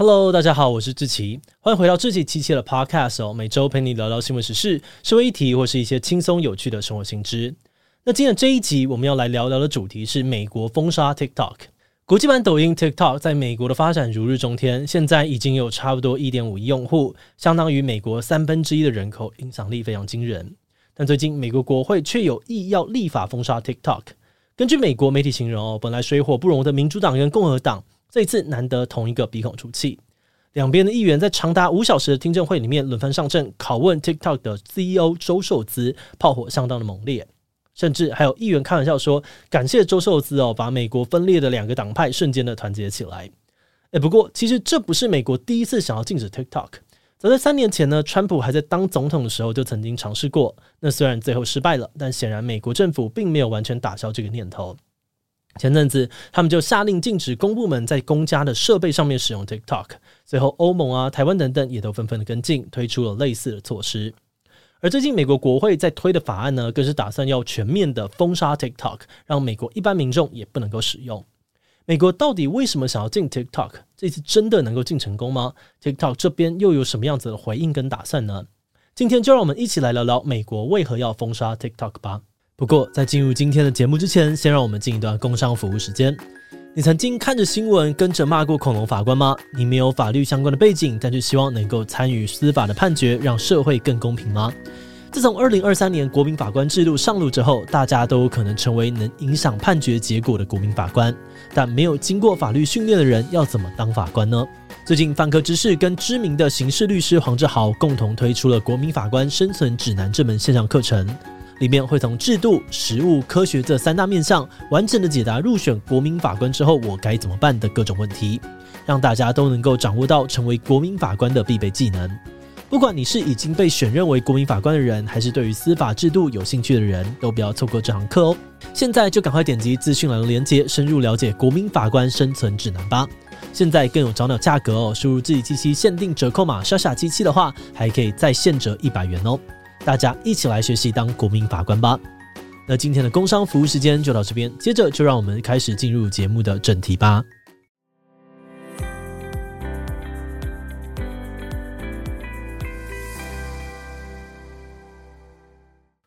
Hello，大家好，我是志奇，欢迎回到志奇七七的 Podcast 哦。每周陪你聊聊新闻时事、社会议题或是一些轻松有趣的生活新知。那今天这一集我们要来聊聊的主题是美国封杀 TikTok。国际版抖音 TikTok 在美国的发展如日中天，现在已经有差不多一点五亿用户，相当于美国三分之一的人口，影响力非常惊人。但最近美国国会却有意要立法封杀 TikTok。根据美国媒体形容哦，本来水火不容的民主党跟共和党。这一次难得同一个鼻孔出气，两边的议员在长达五小时的听证会里面轮番上阵拷问 TikTok 的 CEO 周受资，炮火相当的猛烈，甚至还有议员开玩笑说感谢周受资哦，把美国分裂的两个党派瞬间的团结起来。诶，不过其实这不是美国第一次想要禁止 TikTok，早在三年前呢，川普还在当总统的时候就曾经尝试过，那虽然最后失败了，但显然美国政府并没有完全打消这个念头。前阵子，他们就下令禁止公部门在公家的设备上面使用 TikTok。随后，欧盟啊、台湾等等也都纷纷的跟进，推出了类似的措施。而最近，美国国会在推的法案呢，更是打算要全面的封杀 TikTok，让美国一般民众也不能够使用。美国到底为什么想要禁 TikTok？这次真的能够禁成功吗？TikTok 这边又有什么样子的回应跟打算呢？今天就让我们一起来聊聊美国为何要封杀 TikTok 吧。不过，在进入今天的节目之前，先让我们进一段工商服务时间。你曾经看着新闻跟着骂过恐龙法官吗？你没有法律相关的背景，但却希望能够参与司法的判决，让社会更公平吗？自从二零二三年国民法官制度上路之后，大家都有可能成为能影响判决结果的国民法官。但没有经过法律训练的人，要怎么当法官呢？最近，泛科知识跟知名的刑事律师黄志豪共同推出了《国民法官生存指南》这门线上课程。里面会从制度、实务、科学这三大面向，完整的解答入选国民法官之后我该怎么办的各种问题，让大家都能够掌握到成为国民法官的必备技能。不管你是已经被选任为国民法官的人，还是对于司法制度有兴趣的人，都不要错过这堂课哦！现在就赶快点击资讯栏的链接，深入了解《国民法官生存指南》吧。现在更有早鸟价格哦，输入自己七七限定折扣码“莎莎七七”的话，还可以再现折一百元哦。大家一起来学习当国民法官吧。那今天的工商服务时间就到这边，接着就让我们开始进入节目的正题吧。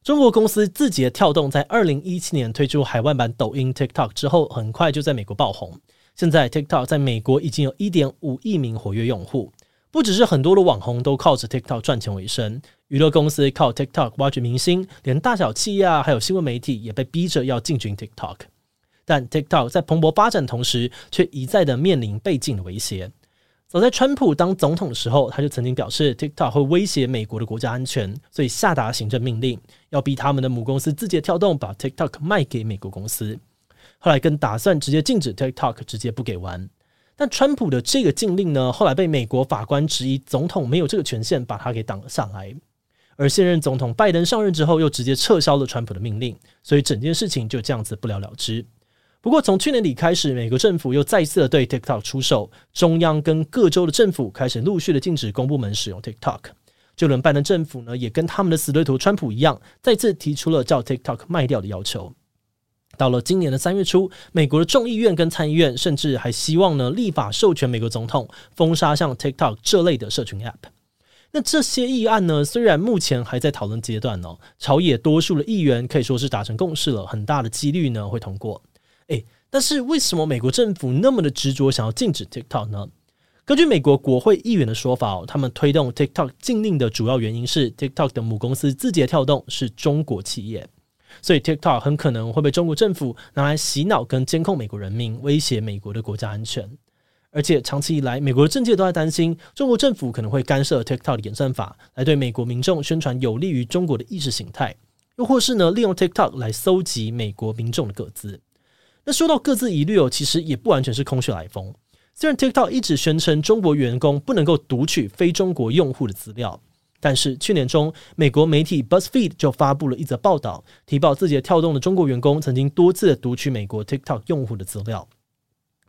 中国公司字节跳动在二零一七年推出海外版抖音 TikTok 之后，很快就在美国爆红。现在 TikTok 在美国已经有一点五亿名活跃用户。不只是很多的网红都靠着 TikTok 赚钱为生，娱乐公司靠 TikTok 挖掘明星，连大小企业啊，还有新闻媒体也被逼着要进军 TikTok。但 TikTok 在蓬勃发展同时，却一再的面临被禁的威胁。早在川普当总统的时候，他就曾经表示 TikTok 会威胁美国的国家安全，所以下达行政命令，要逼他们的母公司字节跳动把 TikTok 卖给美国公司。后来更打算直接禁止 TikTok，直接不给玩。但川普的这个禁令呢，后来被美国法官质疑，总统没有这个权限，把他给挡了下来。而现任总统拜登上任之后，又直接撤销了川普的命令，所以整件事情就这样子不了了之。不过从去年底开始，美国政府又再次的对 TikTok 出手，中央跟各州的政府开始陆续的禁止公部门使用 TikTok。就连拜登政府呢，也跟他们的死对头川普一样，再次提出了叫 TikTok 卖掉的要求。到了今年的三月初，美国的众议院跟参议院甚至还希望呢立法授权美国总统封杀像 TikTok 这类的社群 App。那这些议案呢，虽然目前还在讨论阶段哦，朝野多数的议员可以说是达成共识了，很大的几率呢会通过。诶，但是为什么美国政府那么的执着想要禁止 TikTok 呢？根据美国国会议员的说法，他们推动 TikTok 禁令的主要原因是 TikTok 的母公司字节跳动是中国企业。所以 TikTok 很可能会被中国政府拿来洗脑跟监控美国人民，威胁美国的国家安全。而且长期以来，美国政界都在担心中国政府可能会干涉 TikTok 的演算法，来对美国民众宣传有利于中国的意识形态，又或是呢利用 TikTok 来搜集美国民众的个资。那说到个资疑虑哦，其实也不完全是空穴来风。虽然 TikTok 一直宣称中国员工不能够读取非中国用户的资料。但是去年中，美国媒体 BuzzFeed 就发布了一则报道，提报字节跳动的中国员工曾经多次读取美国 TikTok 用户的资料，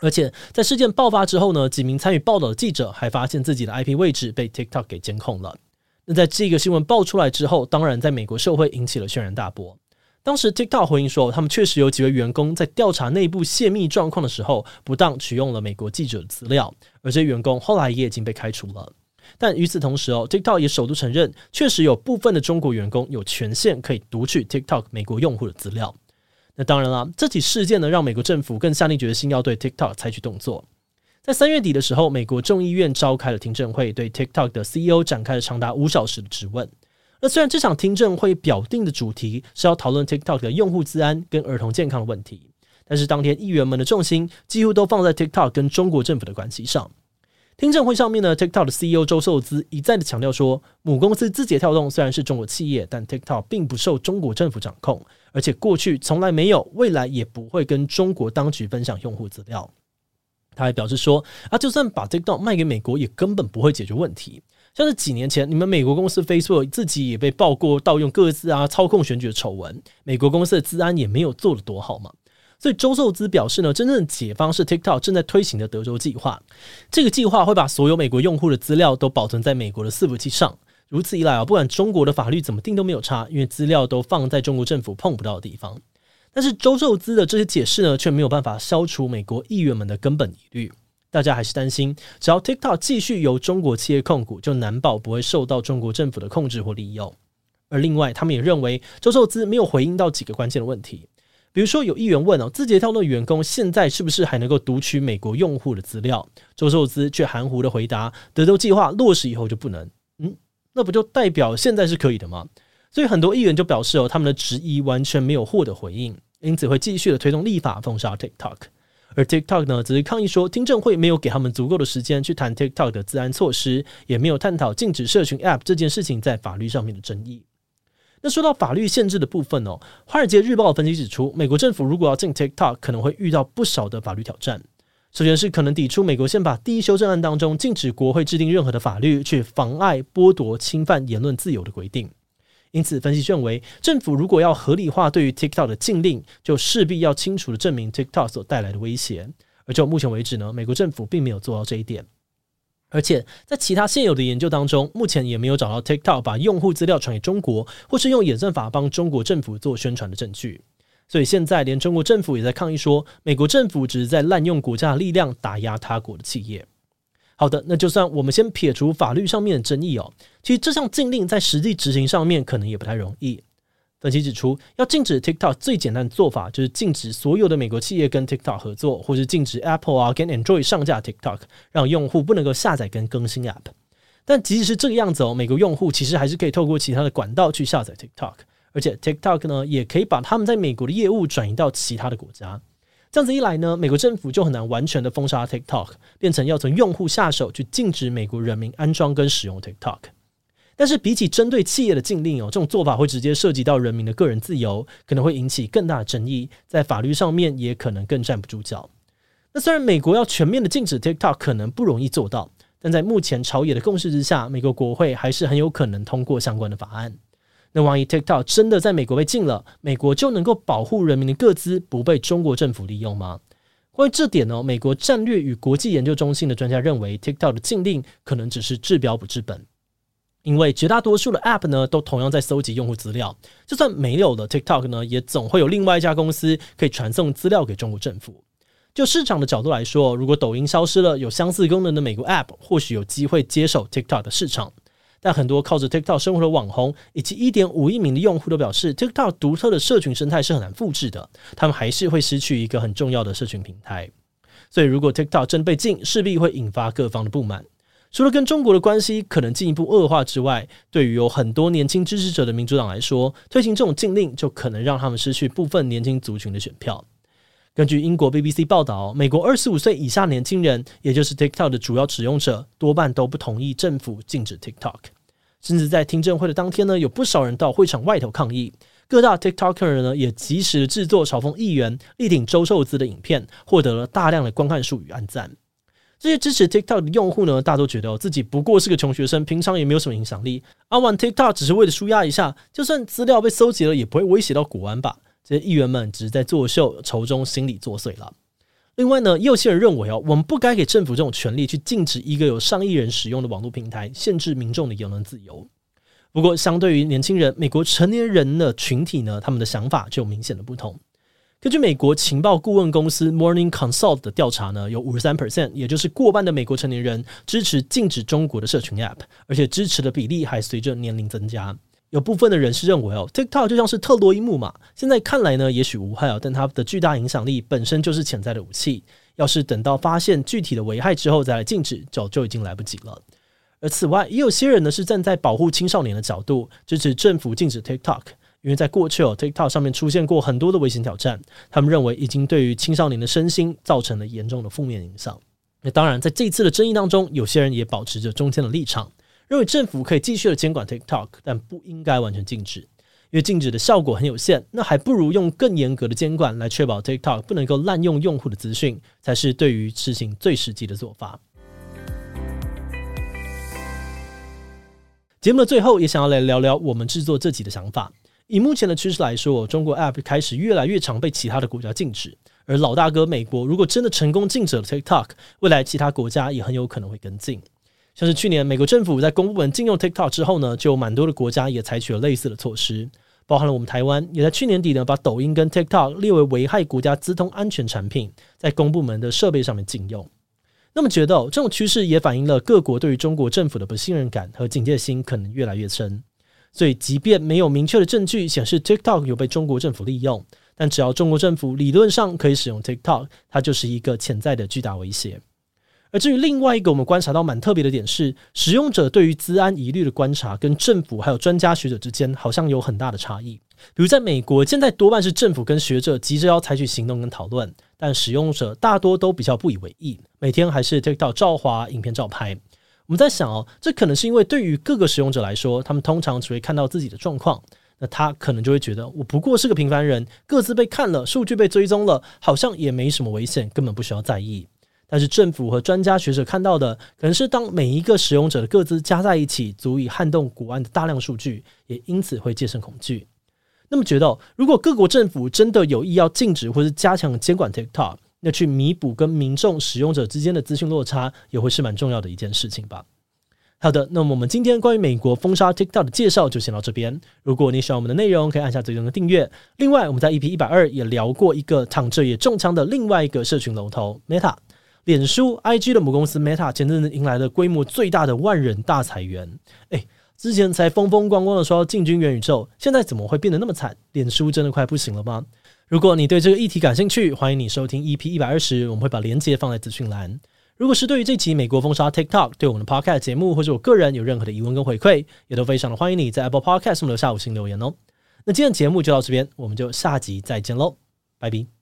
而且在事件爆发之后呢，几名参与报道的记者还发现自己的 IP 位置被 TikTok 给监控了。那在这个新闻爆出来之后，当然在美国社会引起了轩然大波。当时 TikTok 回应说，他们确实有几位员工在调查内部泄密状况的时候，不当取用了美国记者的资料，而这些员工后来也已经被开除了。但与此同时哦，TikTok 也首度承认，确实有部分的中国员工有权限可以读取 TikTok 美国用户的资料。那当然了，这起事件呢，让美国政府更下定决心要对 TikTok 采取动作。在三月底的时候，美国众议院召开了听证会，对 TikTok 的 CEO 展开了长达五小时的质问。那虽然这场听证会表定的主题是要讨论 TikTok 的用户资安跟儿童健康的问题，但是当天议员们的重心几乎都放在 TikTok 跟中国政府的关系上。听证会上面呢，TikTok 的 CEO 周受资一再的强调说，母公司字节跳动虽然是中国企业，但 TikTok 并不受中国政府掌控，而且过去从来没有，未来也不会跟中国当局分享用户资料。他还表示说，啊，就算把 TikTok 卖给美国，也根本不会解决问题。像是几年前，你们美国公司 Facebook 自己也被曝过盗用各自啊、操控选举的丑闻，美国公司的治安也没有做得多好嘛。所以周受资表示呢，真正的解方是 TikTok 正在推行的德州计划。这个计划会把所有美国用户的资料都保存在美国的伺服器上。如此一来啊，不管中国的法律怎么定都没有差，因为资料都放在中国政府碰不到的地方。但是周受资的这些解释呢，却没有办法消除美国议员们的根本疑虑。大家还是担心，只要 TikTok 继续由中国企业控股，就难保不会受到中国政府的控制或利用。而另外，他们也认为周受资没有回应到几个关键的问题，比如说有议员问哦，字节跳动的员工现在是不是还能够读取美国用户的资料？周受资却含糊的回答，德州计划落实以后就不能。嗯，那不就代表现在是可以的吗？所以很多议员就表示哦，他们的质疑完全没有获得回应，因此会继续的推动立法封杀 TikTok。而 TikTok 呢，则是抗议说，听证会没有给他们足够的时间去谈 TikTok 的治安措施，也没有探讨禁止社群 App 这件事情在法律上面的争议。那说到法律限制的部分哦，《华尔街日报》分析指出，美国政府如果要禁 TikTok，可能会遇到不少的法律挑战。首先是可能抵触美国宪法第一修正案当中禁止国会制定任何的法律去妨碍、剥夺、侵犯言论自由的规定。因此，分析认为，政府如果要合理化对于 TikTok 的禁令，就势必要清楚地证明 TikTok 所带来的威胁。而就目前为止呢，美国政府并没有做到这一点。而且，在其他现有的研究当中，目前也没有找到 TikTok 把用户资料传给中国，或是用演算法帮中国政府做宣传的证据。所以现在，连中国政府也在抗议说，美国政府只是在滥用国家的力量打压他国的企业。好的，那就算我们先撇除法律上面的争议哦，其实这项禁令在实际执行上面可能也不太容易。分析指出，要禁止 TikTok 最简单的做法就是禁止所有的美国企业跟 TikTok 合作，或是禁止 Apple 啊跟 Android 上架 TikTok，让用户不能够下载跟更新 App。但即使是这个样子哦，美国用户其实还是可以透过其他的管道去下载 TikTok，而且 TikTok 呢也可以把他们在美国的业务转移到其他的国家。这样子一来呢，美国政府就很难完全的封杀 TikTok，变成要从用户下手去禁止美国人民安装跟使用 TikTok。但是比起针对企业的禁令哦，这种做法会直接涉及到人民的个人自由，可能会引起更大的争议，在法律上面也可能更站不住脚。那虽然美国要全面的禁止 TikTok 可能不容易做到，但在目前朝野的共识之下，美国国会还是很有可能通过相关的法案。那万一 TikTok 真的在美国被禁了，美国就能够保护人民的各资不被中国政府利用吗？关于这点呢，美国战略与国际研究中心的专家认为，TikTok 的禁令可能只是治标不治本，因为绝大多数的 App 呢都同样在搜集用户资料，就算没有了 TikTok 呢，也总会有另外一家公司可以传送资料给中国政府。就市场的角度来说，如果抖音消失了，有相似功能的美国 App 或许有机会接手 TikTok 的市场。但很多靠着 TikTok 生活的网红以及一点五亿名的用户都表示，TikTok 独特的社群生态是很难复制的，他们还是会失去一个很重要的社群平台。所以，如果 TikTok 真被禁，势必会引发各方的不满。除了跟中国的关系可能进一步恶化之外，对于有很多年轻支持者的民主党来说，推行这种禁令就可能让他们失去部分年轻族群的选票。根据英国 BBC 报道，美国二十五岁以下年轻人，也就是 TikTok 的主要使用者，多半都不同意政府禁止 TikTok。甚至在听证会的当天呢，有不少人到会场外头抗议。各大 TikToker 呢，也及时制作嘲讽议员、力挺周受资的影片，获得了大量的观看数与按赞。这些支持 TikTok 的用户呢，大都觉得自己不过是个穷学生，平常也没有什么影响力。啊，玩 TikTok 只是为了舒压一下，就算资料被搜集了，也不会威胁到国安吧？这些议员们只是在作秀，愁中心理作祟了。另外呢，也有些人认为哦，我们不该给政府这种权利去禁止一个有上亿人使用的网络平台，限制民众的言论自由。不过，相对于年轻人，美国成年人的群体呢，他们的想法就有明显的不同。根据美国情报顾问公司 Morning Consult 的调查呢，有五十三 percent，也就是过半的美国成年人支持禁止中国的社群 App，而且支持的比例还随着年龄增加。有部分的人士认为哦，TikTok 就像是特洛伊木马，现在看来呢，也许无害哦，但它的巨大影响力本身就是潜在的武器。要是等到发现具体的危害之后再来禁止，早就已经来不及了。而此外，也有些人呢是站在保护青少年的角度，支持政府禁止 TikTok。因为在过去哦，TikTok 上面出现过很多的危险挑战，他们认为已经对于青少年的身心造成了严重的负面影响。那当然，在这次的争议当中，有些人也保持着中间的立场，认为政府可以继续的监管 TikTok，但不应该完全禁止，因为禁止的效果很有限。那还不如用更严格的监管来确保 TikTok 不能够滥用用户的资讯，才是对于事情最实际的做法。节目的最后，也想要来聊聊我们制作这集的想法。以目前的趋势来说，中国 App 开始越来越常被其他的国家禁止，而老大哥美国如果真的成功禁止了 TikTok，未来其他国家也很有可能会跟进。像是去年美国政府在公部门禁用 TikTok 之后呢，就有蛮多的国家也采取了类似的措施，包含了我们台湾也在去年底呢把抖音跟 TikTok 列为危害国家资通安全产品，在公部门的设备上面禁用。那么觉得这种趋势也反映了各国对于中国政府的不信任感和警戒心可能越来越深。所以，即便没有明确的证据显示 TikTok 有被中国政府利用，但只要中国政府理论上可以使用 TikTok，它就是一个潜在的巨大威胁。而至于另外一个我们观察到蛮特别的点是，使用者对于资安疑虑的观察跟政府还有专家学者之间好像有很大的差异。比如在美国，现在多半是政府跟学者急着要采取行动跟讨论，但使用者大多都比较不以为意，每天还是 TikTok 照滑，影片照拍。我们在想哦，这可能是因为对于各个使用者来说，他们通常只会看到自己的状况，那他可能就会觉得我不过是个平凡人，各自被看了，数据被追踪了，好像也没什么危险，根本不需要在意。但是政府和专家学者看到的，可能是当每一个使用者的各自加在一起，足以撼动国安的大量数据，也因此会戒慎恐惧。那么觉得，如果各国政府真的有意要禁止或是加强监管 TikTok，那去弥补跟民众使用者之间的资讯落差，也会是蛮重要的一件事情吧。好的，那么我们今天关于美国封杀 TikTok 的介绍就先到这边。如果你喜欢我们的内容，可以按下最终的订阅。另外，我们在 EP 一百二也聊过一个躺着也中枪的另外一个社群龙头 Meta，脸书 IG 的母公司 Meta 前阵子迎来了规模最大的万人大裁员。诶，之前才风风光光的说进军元宇宙，现在怎么会变得那么惨？脸书真的快不行了吗？如果你对这个议题感兴趣，欢迎你收听 EP 一百二十，我们会把链接放在资讯栏。如果是对于这集美国封杀 TikTok，对我们的 Podcast 节目或者我个人有任何的疑问跟回馈，也都非常的欢迎你在 Apple Podcast 上留下五星留言哦。那今天节目就到这边，我们就下集再见喽，拜拜。